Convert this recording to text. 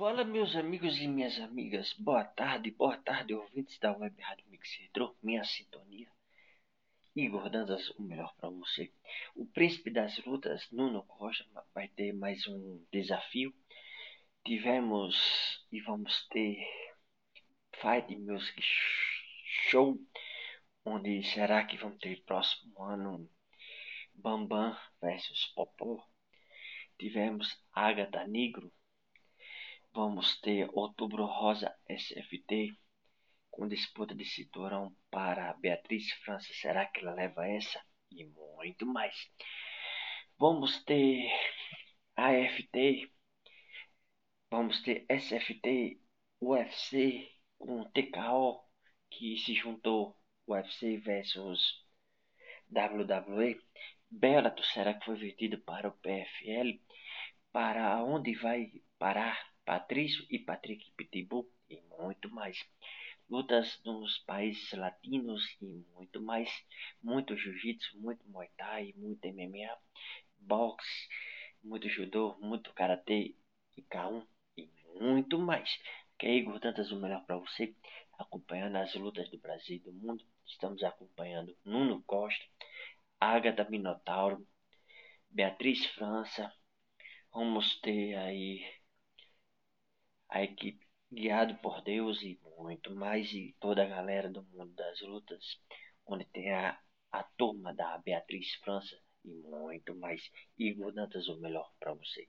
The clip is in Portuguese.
Fala meus amigos e minhas amigas, boa tarde, boa tarde ouvintes da Web Rádio Mix Retro, minha sintonia. Igor Dantas, o melhor para você. O príncipe das lutas, Nuno Costa, vai ter mais um desafio. Tivemos e vamos ter Fight Music Show, onde será que vamos ter próximo ano Bambam versus Popó. Tivemos Agatha Negro Vamos ter Outubro Rosa SFT com disputa de cinturão para Beatriz França. Será que ela leva essa? E muito mais. Vamos ter AFT. Vamos ter SFT UFC com TKO que se juntou UFC versus WWE. Bellator será que foi vendido para o PFL? Para onde vai parar Patrício e Patrick Pitbull e muito mais. Lutas nos países latinos e muito mais. Muito jiu-jitsu, muito muay thai, muito MMA, boxe, muito judô, muito karatê e K1 e muito mais. Que é Igor Tantas o melhor para você, acompanhando as lutas do Brasil e do mundo. Estamos acompanhando Nuno Costa, Agatha Minotauro, Beatriz França. Vamos ter aí a equipe guiado por Deus e muito mais e toda a galera do mundo das lutas, onde tem a, a turma da Beatriz França e muito mais. Igor Dantas, o melhor para você.